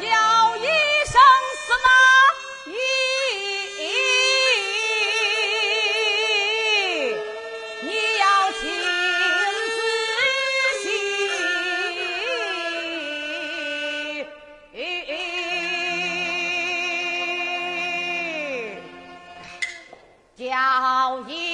叫一声司马懿你要听仔细叫一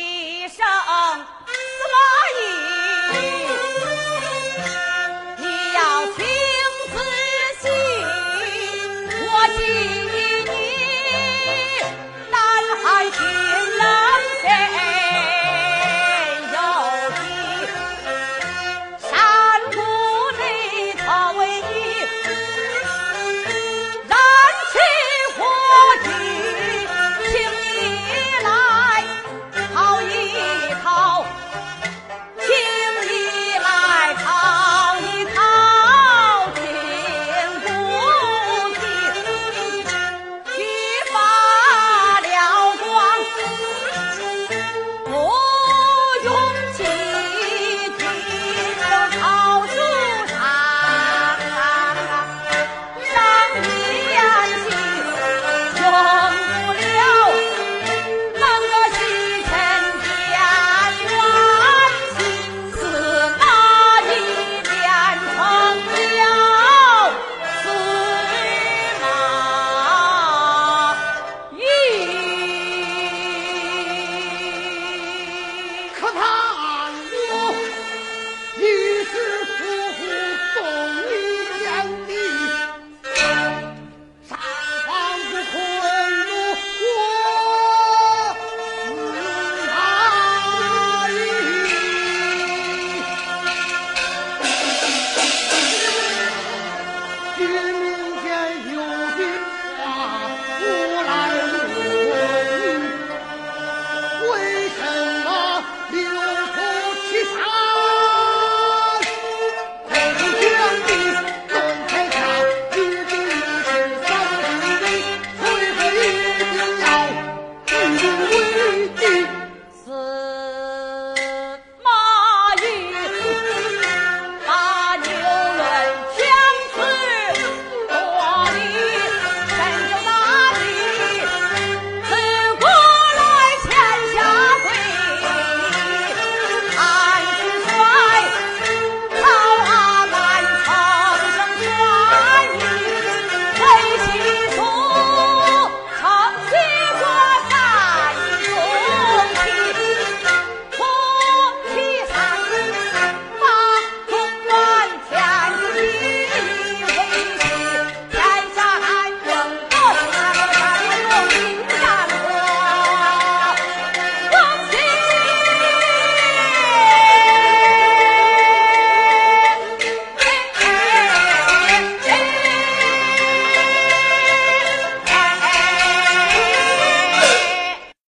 Somehow